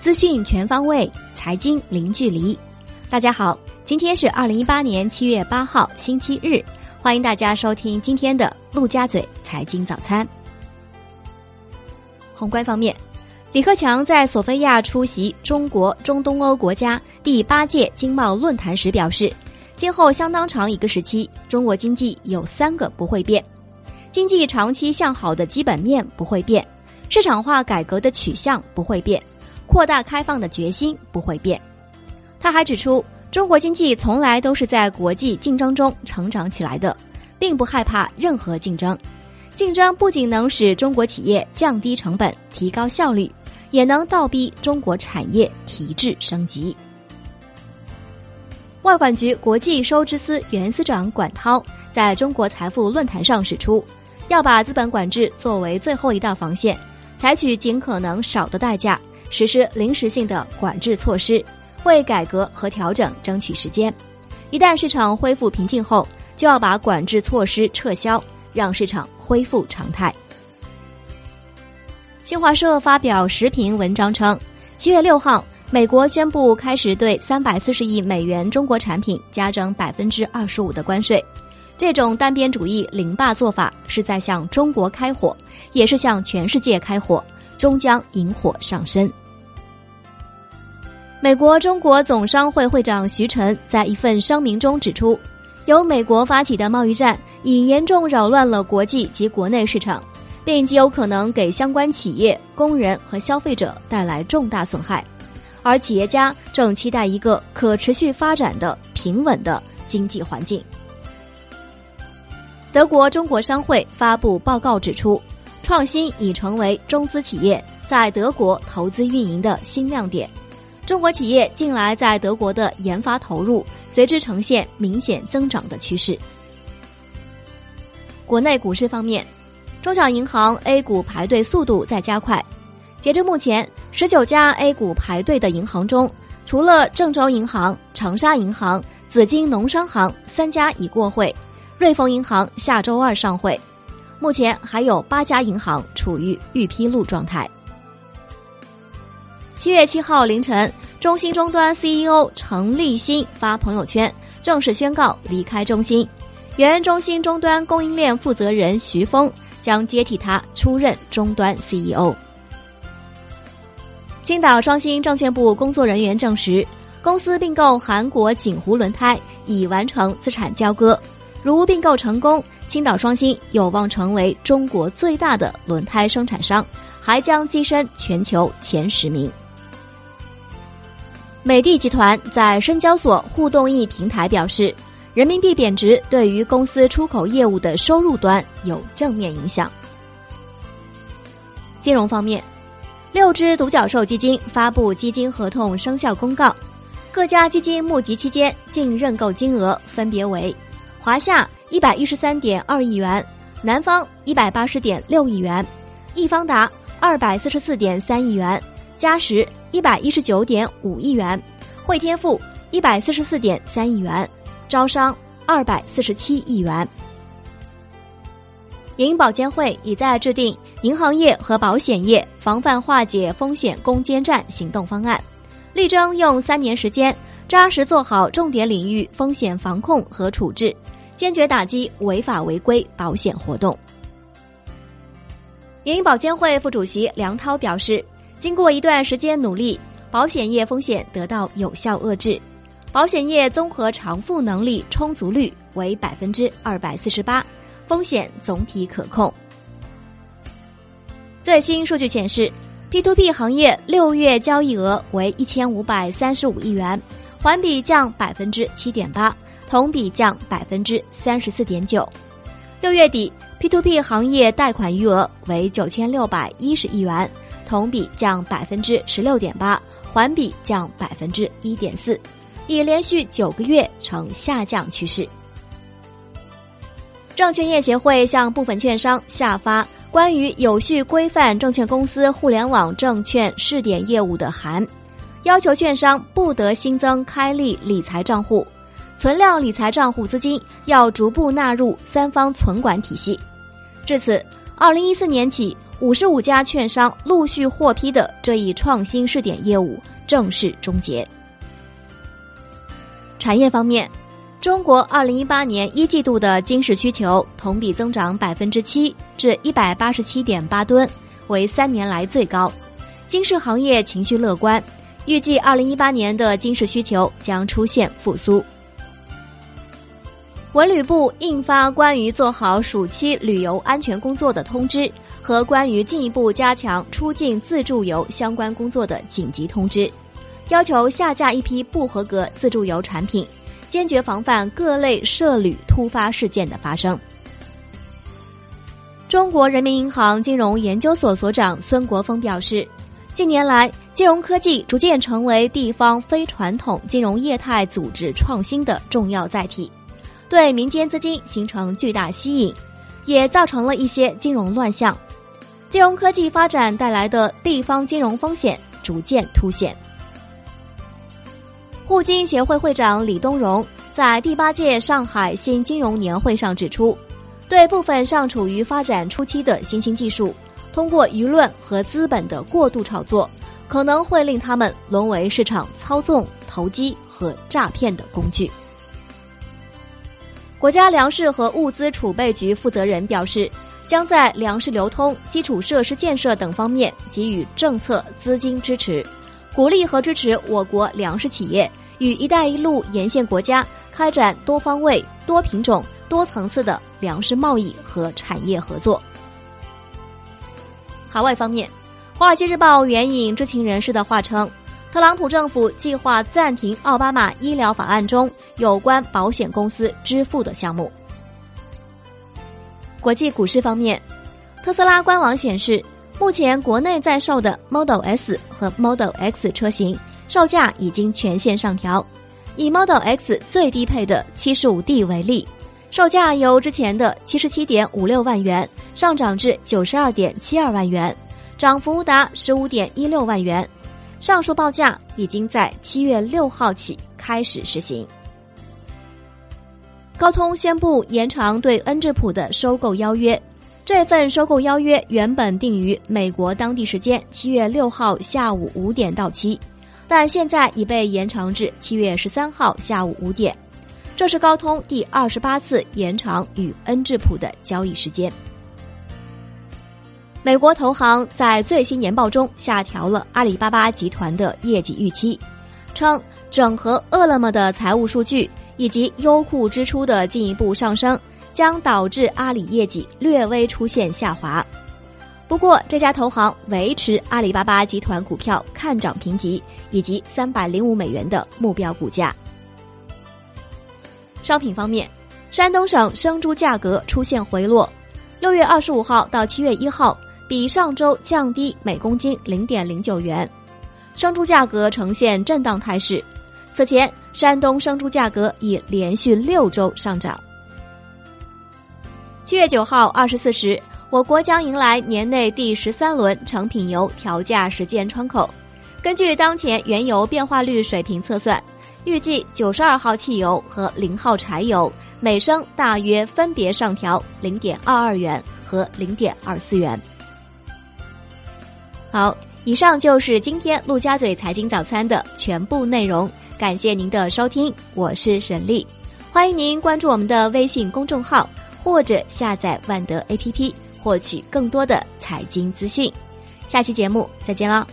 资讯全方位，财经零距离。大家好，今天是二零一八年七月八号，星期日，欢迎大家收听今天的陆家嘴财经早餐。宏观方面，李克强在索菲亚出席中国中东欧国家第八届经贸论坛时表示，今后相当长一个时期，中国经济有三个不会变：经济长期向好的基本面不会变。市场化改革的取向不会变，扩大开放的决心不会变。他还指出，中国经济从来都是在国际竞争中成长起来的，并不害怕任何竞争。竞争不仅能使中国企业降低成本、提高效率，也能倒逼中国产业提质升级。外管局国际收支司原司长管涛在中国财富论坛上指出，要把资本管制作为最后一道防线。采取尽可能少的代价实施临时性的管制措施，为改革和调整争取时间。一旦市场恢复平静后，就要把管制措施撤销，让市场恢复常态。新华社发表时评文章称，七月六号，美国宣布开始对三百四十亿美元中国产品加征百分之二十五的关税。这种单边主义零霸做法是在向中国开火，也是向全世界开火，终将引火上身。美国中国总商会会长徐晨在一份声明中指出，由美国发起的贸易战已严重扰乱了国际及国内市场，并极有可能给相关企业、工人和消费者带来重大损害，而企业家正期待一个可持续发展的平稳的经济环境。德国中国商会发布报告指出，创新已成为中资企业在德国投资运营的新亮点。中国企业近来在德国的研发投入随之呈现明显增长的趋势。国内股市方面，中小银行 A 股排队速度在加快。截至目前，十九家 A 股排队的银行中，除了郑州银行、长沙银行、紫金农商行三家已过会。瑞丰银行下周二上会，目前还有八家银行处于预披露状态。七月七号凌晨，中兴终端 CEO 程立新发朋友圈，正式宣告离开中兴，原中兴终端供应链负责人徐峰将接替他出任终端 CEO。青岛双星证券部工作人员证实，公司并购韩国锦湖轮胎已完成资产交割。如并购成功，青岛双星有望成为中国最大的轮胎生产商，还将跻身全球前十名。美的集团在深交所互动易平台表示，人民币贬值对于公司出口业务的收入端有正面影响。金融方面，六只独角兽基金发布基金合同生效公告，各家基金募集期间净认购金额分别为。华夏一百一十三点二亿元，南方一百八十点六亿元，易方达二百四十四点三亿元，嘉实一百一十九点五亿元，汇添富一百四十四点三亿元，招商二百四十七亿元。银保监会已在制定银行业和保险业防范化解风险攻坚战行动方案，力争用三年时间扎实做好重点领域风险防控和处置。坚决打击违法违规保险活动。银保监会副主席梁涛表示，经过一段时间努力，保险业风险得到有效遏制，保险业综合偿付能力充足率为百分之二百四十八，风险总体可控。最新数据显示，P2P 行业六月交易额为一千五百三十五亿元，环比降百分之七点八。同比降百分之三十四点九，六月底 P2P 行业贷款余额为九千六百一十亿元，同比降百分之十六点八，环比降百分之一点四，已连续九个月呈下降趋势。证券业协会向部分券商下发关于有序规范证券公司互联网证券试点业务的函，要求券商不得新增开立理财账户。存量理财账户资金要逐步纳入三方存管体系。至此，二零一四年起，五十五家券商陆续获批的这一创新试点业务正式终结。产业方面，中国二零一八年一季度的金市需求同比增长百分之七，至一百八十七点八吨，为三年来最高。金市行业情绪乐观，预计二零一八年的金市需求将出现复苏。文旅部印发关于做好暑期旅游安全工作的通知和关于进一步加强出境自助游相关工作的紧急通知。要求下架一批不合格自助游产品，坚决防范各类涉旅突发事件的发生。中国人民银行金融研究所所长孙国峰表示，近年来，金融科技逐渐成为地方非传统金融业态组织创新的重要载体，对民间资金形成巨大吸引，也造成了一些金融乱象。金融科技发展带来的地方金融风险逐渐凸显。互金协会会长李东荣在第八届上海新金融年会上指出，对部分尚处于发展初期的新兴技术，通过舆论和资本的过度炒作，可能会令他们沦为市场操纵、投机和诈骗的工具。国家粮食和物资储备局负责人表示，将在粮食流通、基础设施建设等方面给予政策资金支持，鼓励和支持我国粮食企业。与“一带一路”沿线国家开展多方位、多品种、多层次的粮食贸易和产业合作。海外方面，《华尔街日报》援引知情人士的话称，特朗普政府计划暂停奥巴马医疗法案中有关保险公司支付的项目。国际股市方面，特斯拉官网显示，目前国内在售的 Model S 和 Model X 车型。售价已经全线上调，以 Model X 最低配的 75D 为例，售价由之前的77.56万元上涨至92.72万元，涨幅达15.16万元。上述报价已经在七月六号起开始实行。高通宣布延长对恩智浦的收购邀约，这份收购邀约原本定于美国当地时间七月六号下午五点到期。但现在已被延长至七月十三号下午五点，这是高通第二十八次延长与恩智浦的交易时间。美国投行在最新年报中下调了阿里巴巴集团的业绩预期，称整合饿了么的财务数据以及优酷支出的进一步上升，将导致阿里业绩略微出现下滑。不过，这家投行维持阿里巴巴集团股票看涨评级以及三百零五美元的目标股价。商品方面，山东省生猪价格出现回落，六月二十五号到七月一号比上周降低每公斤零点零九元，生猪价格呈现震荡态势。此前，山东生猪价格已连续六周上涨。七月九号二十四时。我国将迎来年内第十三轮成品油调价实践窗口。根据当前原油变化率水平测算，预计九十二号汽油和零号柴油每升大约分别上调零点二二元和零点二四元。好，以上就是今天陆家嘴财经早餐的全部内容，感谢您的收听，我是沈丽，欢迎您关注我们的微信公众号或者下载万德 APP。获取更多的财经资讯，下期节目再见了。